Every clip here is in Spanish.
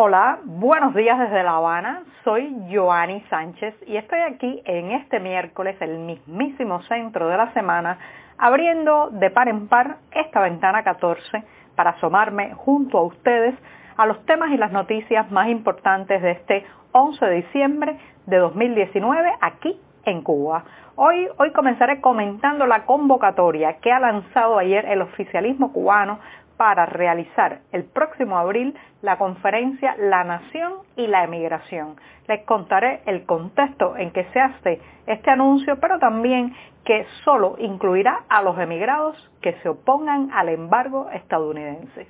Hola, buenos días desde La Habana. Soy Joanny Sánchez y estoy aquí en este miércoles, el mismísimo centro de la semana, abriendo de par en par esta ventana 14 para asomarme junto a ustedes a los temas y las noticias más importantes de este 11 de diciembre de 2019 aquí en Cuba. Hoy, hoy comenzaré comentando la convocatoria que ha lanzado ayer el oficialismo cubano para realizar el próximo abril la conferencia La Nación y la Emigración. Les contaré el contexto en que se hace este anuncio, pero también que solo incluirá a los emigrados que se opongan al embargo estadounidense.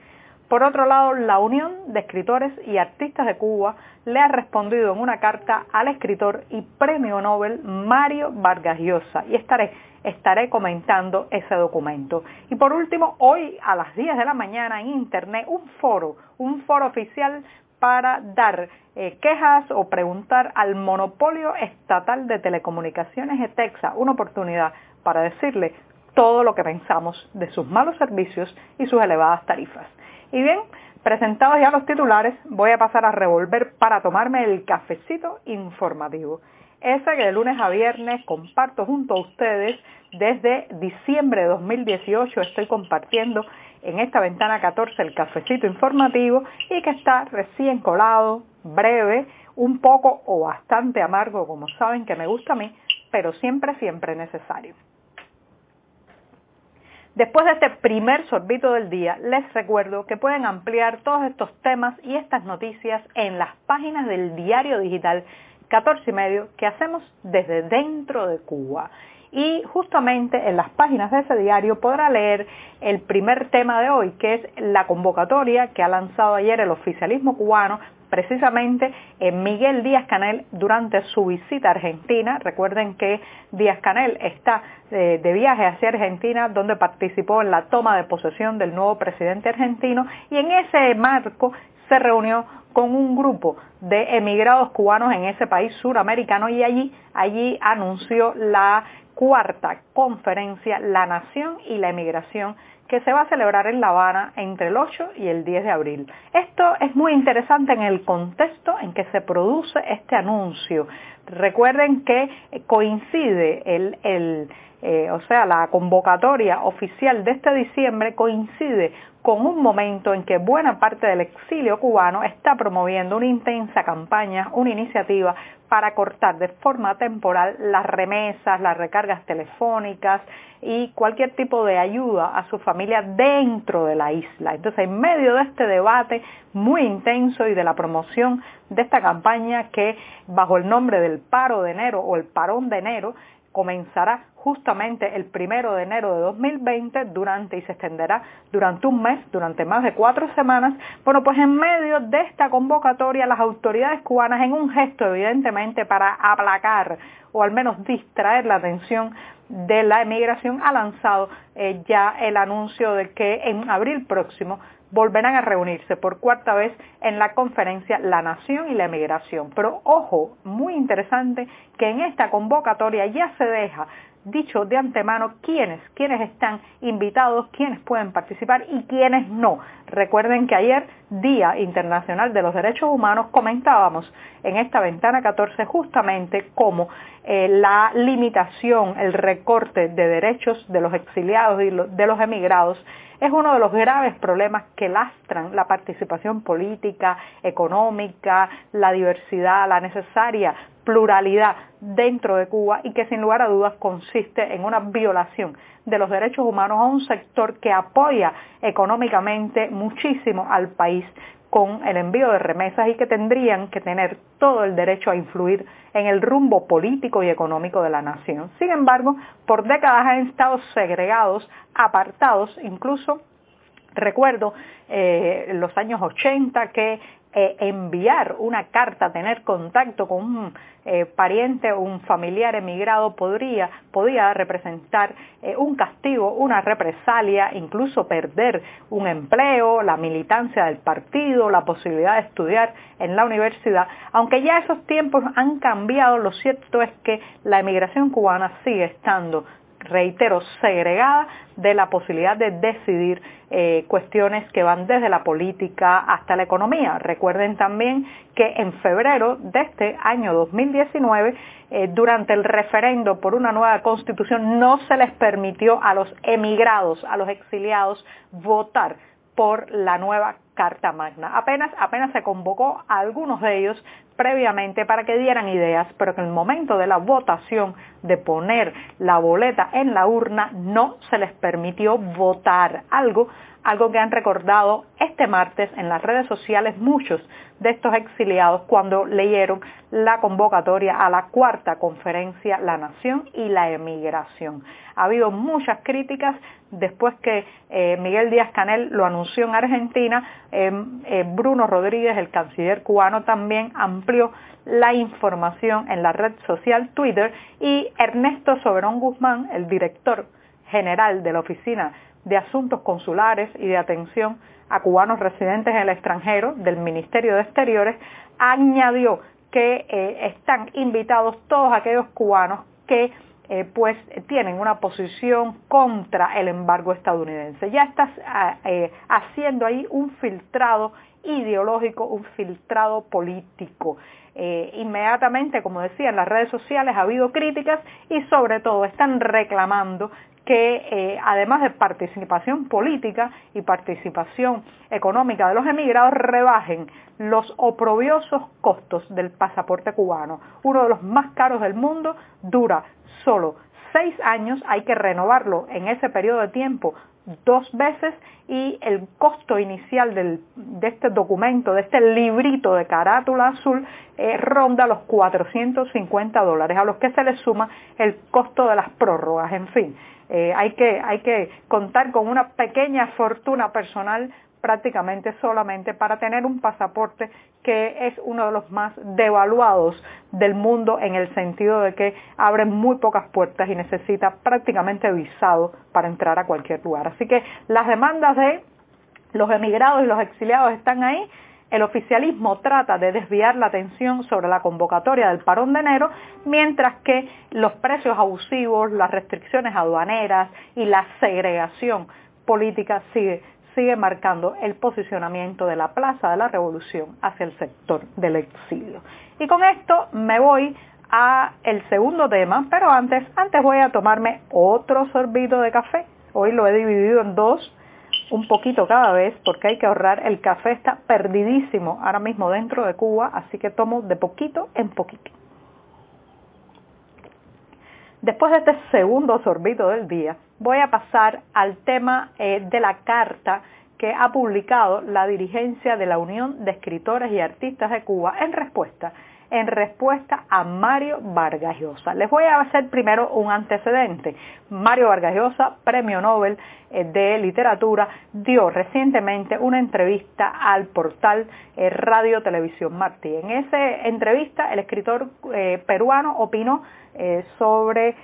Por otro lado, la Unión de Escritores y Artistas de Cuba le ha respondido en una carta al escritor y premio Nobel Mario Vargas Llosa y estaré comentando ese documento. Y por último, hoy a las 10 de la mañana en Internet, un foro, un foro oficial para dar eh, quejas o preguntar al monopolio estatal de telecomunicaciones de Texas una oportunidad para decirle todo lo que pensamos de sus malos servicios y sus elevadas tarifas. Y bien, presentados ya los titulares, voy a pasar a revolver para tomarme el cafecito informativo. Ese que de lunes a viernes comparto junto a ustedes desde diciembre de 2018 estoy compartiendo en esta ventana 14 el cafecito informativo y que está recién colado, breve, un poco o bastante amargo como saben que me gusta a mí, pero siempre, siempre necesario. Después de este primer sorbito del día, les recuerdo que pueden ampliar todos estos temas y estas noticias en las páginas del diario digital 14 y medio que hacemos desde dentro de Cuba. Y justamente en las páginas de ese diario podrá leer el primer tema de hoy, que es la convocatoria que ha lanzado ayer el oficialismo cubano precisamente en Miguel Díaz Canel durante su visita a Argentina. Recuerden que Díaz Canel está de, de, viaje hacia Argentina donde participó en la toma de posesión del nuevo presidente argentino y en ese marco se reunió con un grupo de emigrados cubanos en ese país suramericano y allí, allí anunció la cuarta conferencia La Nación y la Emigración que se va a celebrar en La Habana entre el 8 y el 10 de abril. Esto es muy interesante en el contexto en que se produce este anuncio. Recuerden que coincide el, eh, o sea, la convocatoria oficial de este diciembre coincide con un momento en que buena parte del exilio cubano está promoviendo una intensa campaña, una iniciativa para cortar de forma temporal las remesas, las recargas telefónicas y cualquier tipo de ayuda a su familia dentro de la isla. Entonces, en medio de este debate muy intenso y de la promoción de esta campaña que bajo el nombre del paro de enero o el parón de enero comenzará justamente el primero de enero de 2020 durante y se extenderá durante un mes, durante más de cuatro semanas. Bueno, pues en medio de esta convocatoria las autoridades cubanas en un gesto evidentemente para aplacar o al menos distraer la atención de la emigración ha lanzado eh, ya el anuncio de que en abril próximo volverán a reunirse por cuarta vez en la conferencia La Nación y la Emigración. Pero ojo, muy interesante que en esta convocatoria ya se deja dicho de antemano quiénes, quiénes están invitados, quiénes pueden participar y quiénes no. Recuerden que ayer, Día Internacional de los Derechos Humanos, comentábamos en esta ventana 14 justamente cómo eh, la limitación, el recorte de derechos de los exiliados y de los emigrados es uno de los graves problemas que lastran la participación política, económica, la diversidad, la necesaria pluralidad dentro de Cuba y que sin lugar a dudas consiste en una violación de los derechos humanos a un sector que apoya económicamente muchísimo al país con el envío de remesas y que tendrían que tener todo el derecho a influir en el rumbo político y económico de la nación. Sin embargo, por décadas han estado segregados, apartados, incluso recuerdo eh, los años 80 que eh, enviar una carta, tener contacto con un eh, pariente o un familiar emigrado podría, representar eh, un castigo, una represalia, incluso perder un empleo, la militancia del partido, la posibilidad de estudiar en la universidad. Aunque ya esos tiempos han cambiado, lo cierto es que la emigración cubana sigue estando reitero, segregada de la posibilidad de decidir eh, cuestiones que van desde la política hasta la economía. Recuerden también que en febrero de este año 2019, eh, durante el referendo por una nueva constitución, no se les permitió a los emigrados, a los exiliados, votar por la nueva Carta Magna. Apenas, apenas se convocó a algunos de ellos previamente para que dieran ideas, pero que en el momento de la votación de poner la boleta en la urna no se les permitió votar algo algo que han recordado este martes en las redes sociales muchos de estos exiliados cuando leyeron la convocatoria a la cuarta conferencia La Nación y la Emigración. Ha habido muchas críticas después que eh, Miguel Díaz Canel lo anunció en Argentina. Em, eh, Bruno Rodríguez, el canciller cubano, también amplió la información en la red social Twitter y Ernesto Soberón Guzmán, el director general de la Oficina de Asuntos Consulares y de Atención a Cubanos Residentes en el extranjero del Ministerio de Exteriores, añadió que eh, están invitados todos aquellos cubanos que eh, pues tienen una posición contra el embargo estadounidense. Ya estás eh, haciendo ahí un filtrado ideológico, un filtrado político. inmediatamente, como decía, en las redes sociales ha habido críticas y sobre todo están reclamando que eh, además de participación política y participación económica de los emigrados, rebajen los oprobiosos costos del pasaporte cubano. Uno de los más caros del mundo dura solo seis años, hay que renovarlo en ese periodo de tiempo dos veces y el costo inicial de este documento, de este librito de carátula azul, eh, ronda los 450 dólares, a los que se le suma el costo de las prórrogas, en fin. Eh, hay, que, hay que contar con una pequeña fortuna personal prácticamente solamente para tener un pasaporte que es uno de los más devaluados del mundo en el sentido de que abre muy pocas puertas y necesita prácticamente visado para entrar a cualquier lugar. Así que las demandas de los emigrados y los exiliados están ahí el oficialismo trata de desviar la atención sobre la convocatoria del parón de enero, mientras que los precios abusivos, las restricciones aduaneras y la segregación política sigue, sigue marcando el posicionamiento de la Plaza de la Revolución hacia el sector del exilio. Y con esto me voy a el segundo tema, pero antes, antes voy a tomarme otro sorbito de café. Hoy lo he dividido en dos un poquito cada vez porque hay que ahorrar. El café está perdidísimo ahora mismo dentro de Cuba, así que tomo de poquito en poquito. Después de este segundo sorbito del día, voy a pasar al tema eh, de la carta que ha publicado la dirigencia de la Unión de Escritores y Artistas de Cuba en respuesta en respuesta a Mario Vargas Llosa. Les voy a hacer primero un antecedente. Mario Vargas Llosa, premio Nobel eh, de literatura, dio recientemente una entrevista al portal eh, Radio Televisión Martí. En esa entrevista el escritor eh, peruano opinó sobre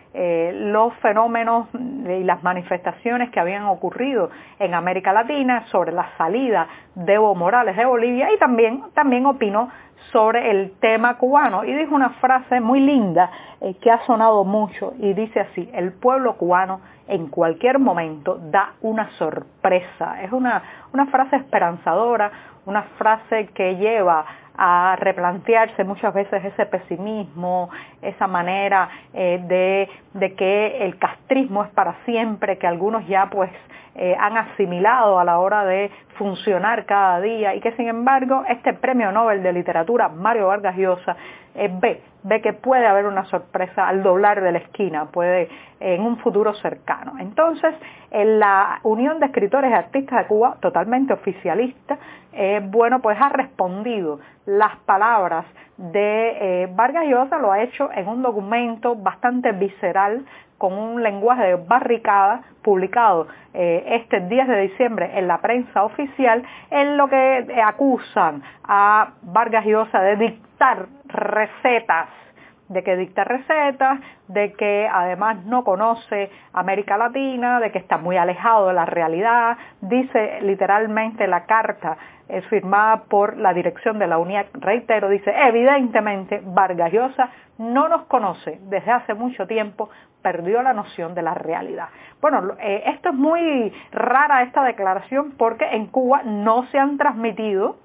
los fenómenos y las manifestaciones que habían ocurrido en América Latina, sobre la salida de Evo Morales de Bolivia y también, también opinó sobre el tema cubano y dijo una frase muy linda eh, que ha sonado mucho y dice así, el pueblo cubano en cualquier momento da una sorpresa. Es una, una frase esperanzadora, una frase que lleva a replantearse muchas veces ese pesimismo, esa manera eh, de, de, que el castrismo es para siempre, que algunos ya pues eh, han asimilado a la hora de funcionar cada día y que sin embargo este premio Nobel de literatura Mario Vargas Llosa ve, ve que puede haber una sorpresa al doblar de la esquina, puede en un futuro cercano. Entonces, en la Unión de Escritores y Artistas de Cuba, totalmente oficialista, eh, bueno, pues ha respondido las palabras de eh, Vargas Llosa, lo ha hecho en un documento bastante visceral, con un lenguaje de barricada, publicado este 10 de diciembre en la prensa oficial, en lo que acusan a Vargas Llosa de recetas de que dicta recetas, de que además no conoce América Latina, de que está muy alejado de la realidad, dice literalmente la carta es firmada por la dirección de la UNIAC, reitero, dice, evidentemente Vargas Llosa no nos conoce desde hace mucho tiempo, perdió la noción de la realidad. Bueno, eh, esto es muy rara esta declaración porque en Cuba no se han transmitido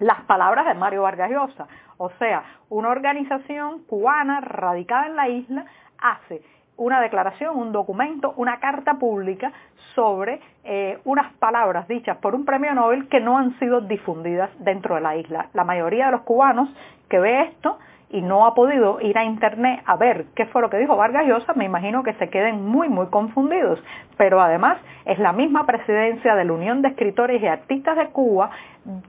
las palabras de Mario Vargas Llosa. O sea, una organización cubana radicada en la isla hace una declaración, un documento, una carta pública sobre eh, unas palabras dichas por un premio Nobel que no han sido difundidas dentro de la isla. La mayoría de los cubanos que ve esto y no ha podido ir a internet a ver qué fue lo que dijo Vargas Llosa, me imagino que se queden muy, muy confundidos. Pero además es la misma presidencia de la Unión de Escritores y Artistas de Cuba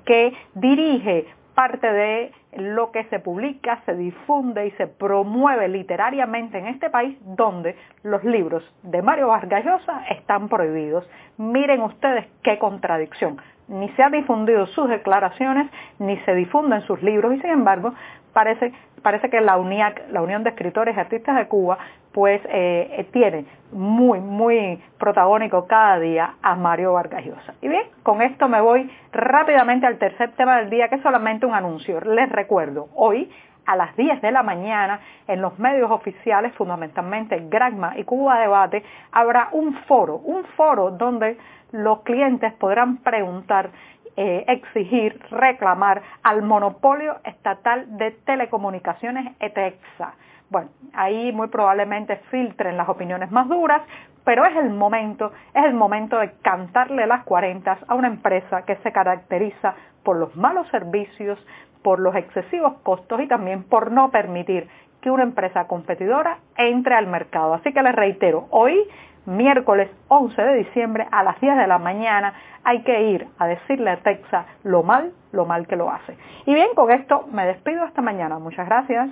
que dirige parte de lo que se publica, se difunde y se promueve literariamente en este país donde los libros de Mario Vargas Llosa están prohibidos. Miren ustedes qué contradicción. Ni se han difundido sus declaraciones, ni se difunden sus libros y sin embargo parece, parece que la Unión de Escritores y Artistas de Cuba, pues eh, eh, tiene muy, muy protagónico cada día a Mario Vargas Llosa. Y bien, con esto me voy rápidamente al tercer tema del día, que es solamente un anuncio. Les recuerdo, hoy a las 10 de la mañana en los medios oficiales, fundamentalmente Granma y Cuba Debate, habrá un foro, un foro donde los clientes podrán preguntar eh, exigir, reclamar al monopolio estatal de telecomunicaciones ETEXA. Bueno, ahí muy probablemente filtren las opiniones más duras, pero es el momento, es el momento de cantarle las cuarentas a una empresa que se caracteriza por los malos servicios, por los excesivos costos y también por no permitir que una empresa competidora entre al mercado. Así que les reitero, hoy miércoles 11 de diciembre a las 10 de la mañana hay que ir a decirle a Texa lo mal, lo mal que lo hace. Y bien, con esto me despido hasta mañana. Muchas gracias.